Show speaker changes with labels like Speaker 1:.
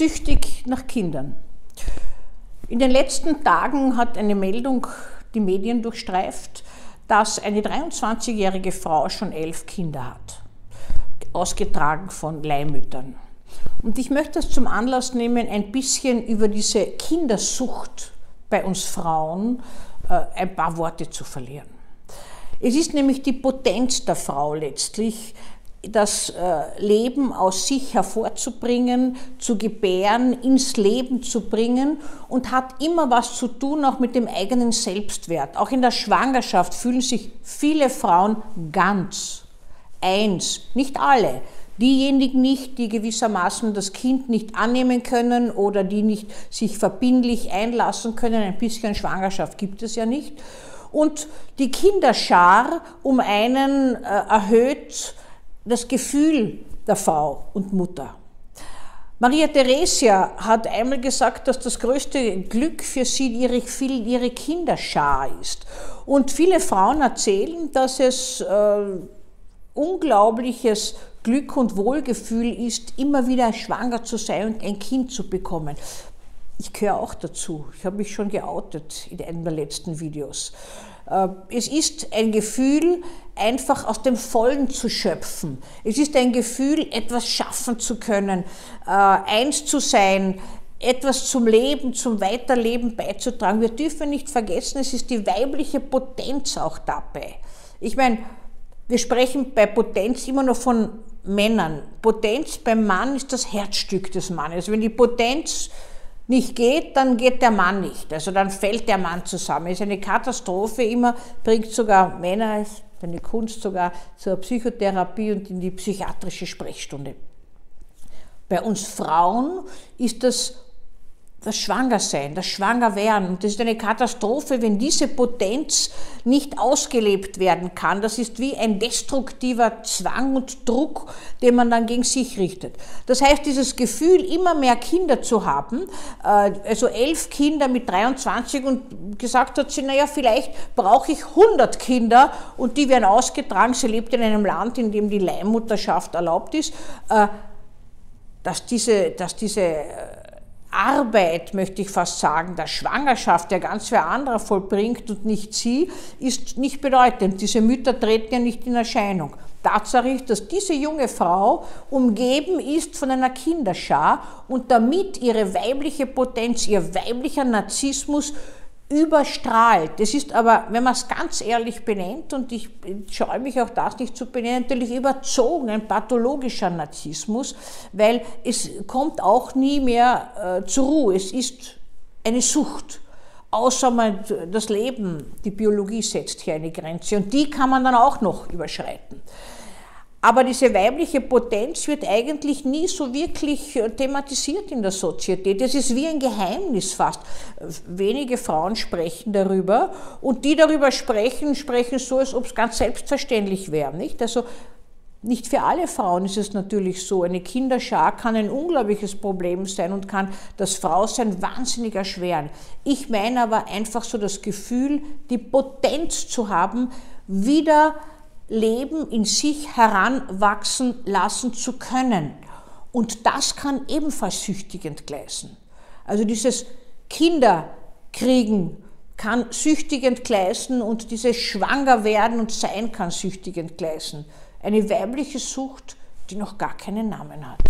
Speaker 1: süchtig nach Kindern. In den letzten Tagen hat eine Meldung die Medien durchstreift, dass eine 23-jährige Frau schon elf Kinder hat, ausgetragen von Leihmüttern. Und ich möchte das zum Anlass nehmen, ein bisschen über diese Kindersucht bei uns Frauen äh, ein paar Worte zu verlieren. Es ist nämlich die Potenz der Frau letztlich, das äh, Leben aus sich hervorzubringen, zu gebären, ins Leben zu bringen und hat immer was zu tun auch mit dem eigenen Selbstwert. Auch in der Schwangerschaft fühlen sich viele Frauen ganz, eins, nicht alle. Diejenigen nicht, die gewissermaßen das Kind nicht annehmen können oder die nicht sich verbindlich einlassen können, ein bisschen Schwangerschaft gibt es ja nicht. Und die Kinderschar um einen äh, erhöht das Gefühl der Frau und Mutter. Maria Theresia hat einmal gesagt, dass das größte Glück für sie ihre, ihre Kinderschar ist. Und viele Frauen erzählen, dass es äh, unglaubliches Glück und Wohlgefühl ist, immer wieder schwanger zu sein und ein Kind zu bekommen. Ich gehöre auch dazu. Ich habe mich schon geoutet in einem der letzten Videos. Äh, es ist ein Gefühl, einfach aus dem Vollen zu schöpfen. Es ist ein Gefühl, etwas schaffen zu können, äh, eins zu sein, etwas zum Leben, zum Weiterleben beizutragen. Wir dürfen nicht vergessen, es ist die weibliche Potenz auch dabei. Ich meine, wir sprechen bei Potenz immer noch von Männern. Potenz beim Mann ist das Herzstück des Mannes. Wenn die Potenz nicht geht, dann geht der Mann nicht. Also dann fällt der Mann zusammen. Ist eine Katastrophe immer, bringt sogar Männer, ist eine Kunst sogar zur Psychotherapie und in die psychiatrische Sprechstunde. Bei uns Frauen ist das das Schwangersein, das Schwangerwerden. Und das ist eine Katastrophe, wenn diese Potenz nicht ausgelebt werden kann. Das ist wie ein destruktiver Zwang und Druck, den man dann gegen sich richtet. Das heißt, dieses Gefühl, immer mehr Kinder zu haben, äh, also elf Kinder mit 23 und gesagt hat sie, naja, vielleicht brauche ich 100 Kinder und die werden ausgetragen. Sie lebt in einem Land, in dem die Leihmutterschaft erlaubt ist. Äh, dass diese, dass diese äh, Arbeit, möchte ich fast sagen, der Schwangerschaft, der ganz wer anderer vollbringt und nicht sie, ist nicht bedeutend. Diese Mütter treten ja nicht in Erscheinung. Tatsache ist, dass diese junge Frau umgeben ist von einer Kinderschar und damit ihre weibliche Potenz, ihr weiblicher Narzissmus überstrahlt. Das ist aber, wenn man es ganz ehrlich benennt, und ich scheue mich auch das nicht zu benennen, natürlich überzogen, ein pathologischer Narzissmus, weil es kommt auch nie mehr äh, zur Ruhe. Es ist eine Sucht. Außer man, das Leben, die Biologie setzt hier eine Grenze und die kann man dann auch noch überschreiten. Aber diese weibliche Potenz wird eigentlich nie so wirklich äh, thematisiert in der Sozietät. Das ist wie ein Geheimnis fast. Wenige Frauen sprechen darüber und die darüber sprechen, sprechen so, als ob es ganz selbstverständlich wäre. Nicht? Also nicht für alle Frauen ist es natürlich so. Eine Kinderschar kann ein unglaubliches Problem sein und kann das Frausein wahnsinnig erschweren. Ich meine aber einfach so das Gefühl, die Potenz zu haben, wieder Leben in sich heranwachsen lassen zu können. Und das kann ebenfalls süchtig entgleisen. Also dieses Kinderkriegen kann süchtig entgleisen und dieses Schwangerwerden und Sein kann süchtig entgleisen. Eine weibliche Sucht, die noch gar keinen Namen hat.